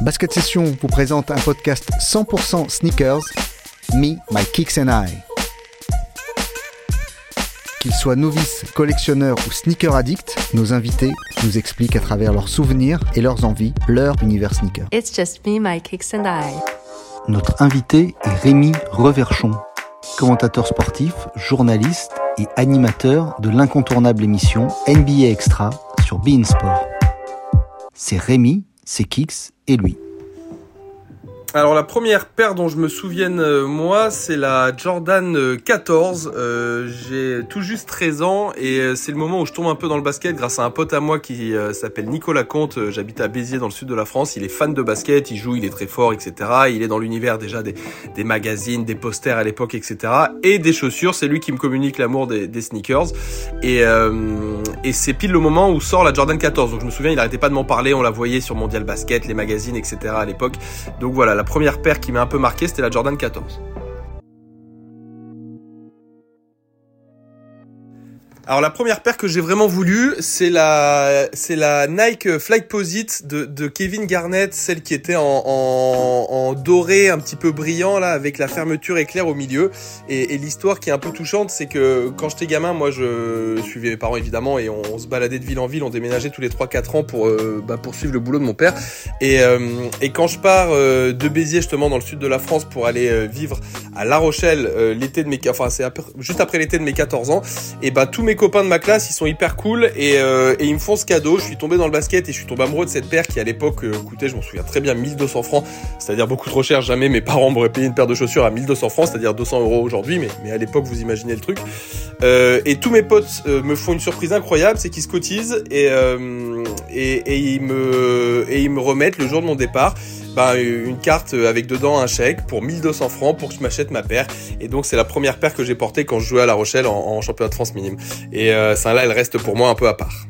Basket Session vous présente un podcast 100% sneakers, Me, My Kicks and I. Qu'ils soient novices, collectionneurs ou sneaker addicts, nos invités nous expliquent à travers leurs souvenirs et leurs envies leur univers sneaker. It's just me, my kicks and I. Notre invité est Rémi Reverchon, commentateur sportif, journaliste et animateur de l'incontournable émission NBA Extra sur Bein Sport. C'est Rémi, c'est Kicks et lui. Alors la première paire dont je me souvienne euh, moi, c'est la Jordan 14. Euh, j'ai tout juste 13 ans et euh, c'est le moment où je tombe un peu dans le basket grâce à un pote à moi qui s'appelle Nicolas Comte. J'habite à Béziers dans le sud de la France. Il est fan de basket, il joue, il est très fort, etc. Il est dans l'univers déjà des, des, magazines, des posters à l'époque, etc. Et des chaussures. C'est lui qui me communique l'amour des, des, sneakers. Et, et c'est pile le moment où sort la Jordan 14. Donc je me souviens, il arrêtait pas de m'en parler. On la voyait sur Mondial Basket, les magazines, etc. à l'époque. Donc voilà la première paire qui m'a un peu marqué, c'était la Jordan 14. Alors la première paire que j'ai vraiment voulu, c'est la c'est la Nike Flight Posit de, Kevin Garnett, celle qui était en, doré un petit peu brillant là avec la fermeture éclair au milieu. Et, l'histoire qui est un peu touchante, c'est que quand j'étais gamin, moi je suivais mes parents évidemment et on, se baladait de ville en ville, on déménageait tous les 3-4 ans pour euh, bah, poursuivre le boulot de mon père. Et, euh, quand je pars euh, de Béziers justement dans le sud de la France pour aller vivre à La Rochelle l'été de mes enfin c'est juste après l'été de mes 14 ans, et bah tous mes copains de ma classe, ils sont hyper cool et, euh, et, ils me font ce cadeau. Je suis tombé dans le basket et je suis tombé amoureux de cette paire qui à l'époque euh, coûtait, je m'en souviens très bien, 1200 francs, c'est-à-dire beaucoup trop cher. Jamais mes parents m'auraient payé une paire de chaussures à 1200 francs, c'est-à-dire 200 euros aujourd'hui, mais, à l'époque vous imaginez le truc. Euh, et tous mes potes me font une surprise incroyable, c'est qu'ils se cotisent et ils me remettent le jour de mon départ bah, une carte avec dedans un chèque pour 1200 francs pour que je m'achète ma paire. Et donc c'est la première paire que j'ai portée quand je jouais à La Rochelle en, championnat de France minime. Et euh, ça là, elle reste pour moi un peu à part.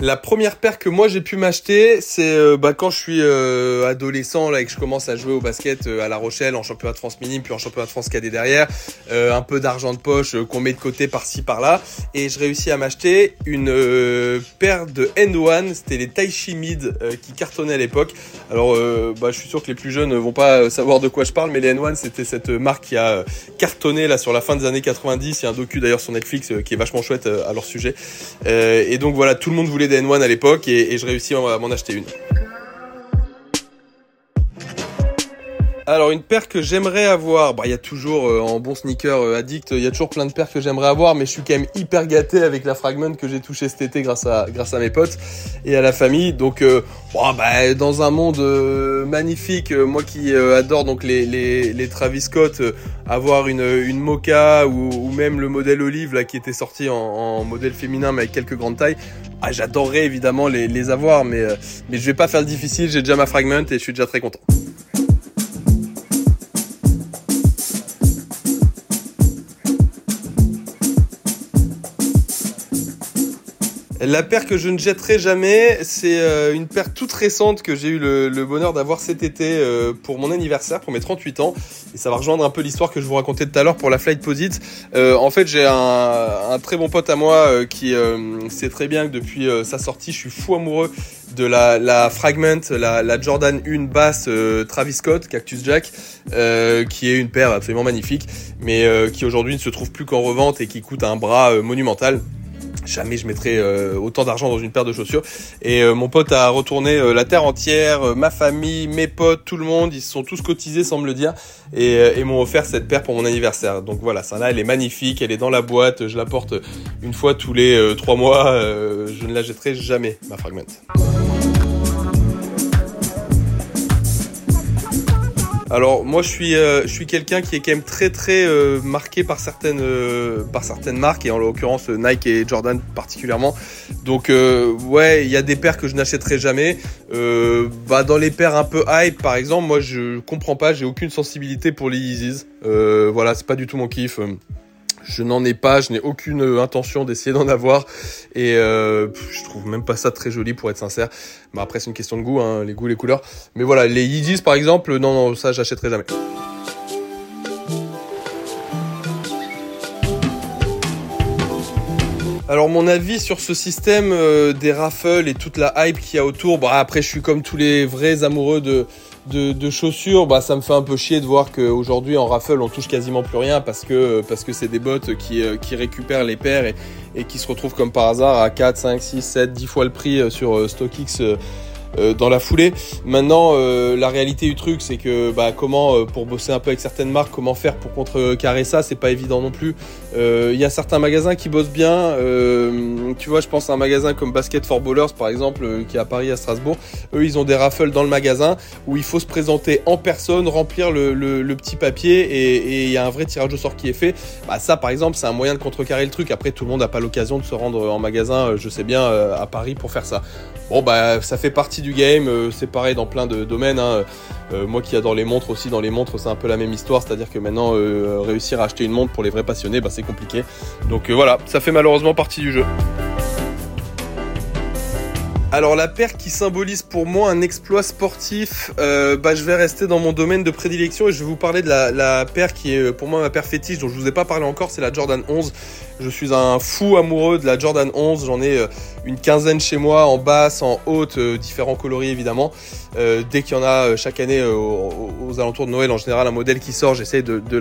La première paire que moi j'ai pu m'acheter, c'est euh, bah, quand je suis euh, adolescent là et que je commence à jouer au basket euh, à La Rochelle en championnat de France minime puis en championnat de France cadet derrière, un peu d'argent de poche qu'on met de côté par-ci par-là et je réussis à m'acheter une paire de N1, c'était les Taichi Mid qui cartonnaient à l'époque. Alors bah, je suis sûr que les plus jeunes ne vont pas savoir de quoi je parle mais les N1 c'était cette marque qui a cartonné là sur la fin des années 90, il y a un docu d'ailleurs sur Netflix qui est vachement chouette à leur sujet. et donc voilà, tout le monde voulait des N1 à l'époque et, et je réussis à m'en acheter une. Alors une paire que j'aimerais avoir, bah il y a toujours euh, en bon sneaker euh, addict, il y a toujours plein de paires que j'aimerais avoir, mais je suis quand même hyper gâté avec la Fragment que j'ai touché cet été grâce à grâce à mes potes et à la famille. Donc euh, bah, dans un monde magnifique, moi qui adore donc les, les, les Travis Scott, avoir une une Mocha ou, ou, même le modèle Olive là qui était sorti en, en modèle féminin mais avec quelques grandes tailles, ah, j'adorerais évidemment les, les avoir, mais mais je vais pas faire le difficile, j'ai déjà ma Fragment et je suis déjà très content. La paire que je ne jetterai jamais, c'est euh, une paire toute récente que j'ai eu le, bonheur d'avoir cet été euh, pour mon anniversaire, pour mes 38 ans. Et ça va rejoindre un peu l'histoire que je vous racontais tout à l'heure pour la Flight Posit. Euh, en fait, j'ai un, très bon pote à moi qui sait très bien que depuis sa sortie, je suis fou amoureux de la, Fragment, la, Jordan 1 basse Travis Scott, Cactus Jack, qui est une paire absolument magnifique, mais qui aujourd'hui ne se trouve plus qu'en revente et qui coûte un bras monumental jamais je mettrais euh, autant d'argent dans une paire de chaussures. Et euh, mon pote a retourné euh, la terre entière, ma famille, mes potes, tout le monde, ils se sont tous cotisés me le dire et, et m'ont offert cette paire pour mon anniversaire. Donc voilà, ça là, elle est magnifique, elle est dans la boîte, je la porte une fois tous les trois mois, je ne la jetterai jamais, ma Fragment. Alors moi je suis euh, je suis quelqu'un qui est quand même très très euh, marqué par certaines euh, par certaines marques et en l'occurrence Nike et Jordan particulièrement. Donc ouais, il y a des paires que je n'achèterai jamais. bah dans les paires un peu hype par exemple, moi je comprends pas, j'ai aucune sensibilité pour les Yeezys. voilà, c'est pas du tout mon kiff. Je n'en ai pas, je n'ai aucune euh, intention d'essayer d'en avoir et euh, je trouve même pas ça très joli pour être sincère. Mais après c'est une question de goût, hein, les goûts, les couleurs. Mais voilà, les Yeezys par exemple, non, non, ça j'achèterai jamais. Alors mon avis sur ce système euh, des raffles et toute la hype qu'il y a autour, bah après je suis comme tous les vrais amoureux de, de, chaussures, bah ça me fait un peu chier de voir qu'aujourd'hui en raffle on touche quasiment plus rien parce que parce que c'est des bots qui, euh, qui récupèrent les paires et, et qui se retrouvent comme par hasard à 4, 5, 6, 7, 10 fois le prix euh, sur StockX euh, dans la foulée. Maintenant, euh, la réalité du truc, c'est que bah, comment, euh, pour bosser un peu avec certaines marques, comment faire pour contrecarrer ça, c'est pas évident non plus. Il y a certains magasins qui bossent bien. tu vois, je pense à un magasin comme Basket for Ballers, par exemple, qui est à Paris, à Strasbourg. Eux, ils ont des raffles dans le magasin où il faut se présenter en personne, remplir le, le, petit papier et il y a un vrai tirage au sort qui est fait. Bah, ça, par exemple, c'est un moyen de contrecarrer le truc. Après, tout le monde n'a pas l'occasion de se rendre en magasin, je sais bien, à Paris pour faire ça. Bon, bah, ça fait partie du game, euh, c'est pareil dans plein de domaines. Hein. Euh, moi qui adore les montres aussi, dans les montres, c'est un peu la même histoire, c'est-à-dire que maintenant, euh, réussir à acheter une montre pour les vrais passionnés, bah, c'est compliqué. Donc voilà, ça fait malheureusement partie du jeu. Alors la paire qui symbolise pour moi un exploit sportif, bah, je vais rester dans mon domaine de prédilection et je vais vous parler de la, la paire qui est pour moi ma paire fétiche dont je vous ai pas parlé encore, c'est la Jordan 11. Je suis un fou amoureux de la Jordan 11. J'en ai euh, une quinzaine chez moi, en basse, en haute, euh, différents coloris évidemment. Euh, dès qu'il y en a chaque année aux, alentours de Noël, en général, un modèle qui sort, j'essaie de,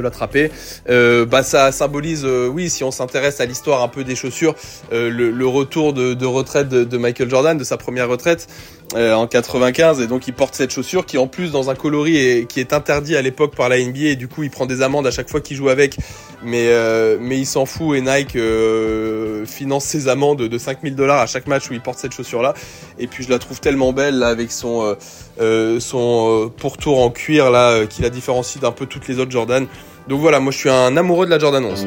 l'attraper. bah, ça symbolise, oui, si on s'intéresse à l'histoire un peu des chaussures, le, retour de, retraite de, Michael Jordan, de sa première retraite. en 95 et donc il porte cette chaussure qui en plus dans un coloris qui est interdit à l'époque par la NBA et du coup il prend des amendes à chaque fois qu'il joue avec mais mais il s'en fou et Nike euh, finance ses amendes de 5000 dollars à chaque match où il porte cette chaussure là. Et puis je la trouve tellement belle là avec son euh, euh, son pourtour en cuir là qui la différencie d'un peu toutes les autres Jordan. Donc voilà, moi je suis un amoureux de la Jordan 11.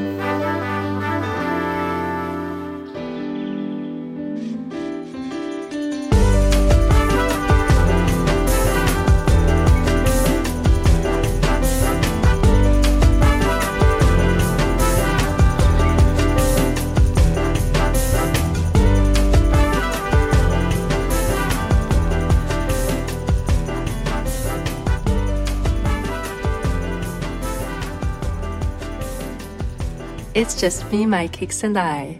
It's just me, my kicks, and I.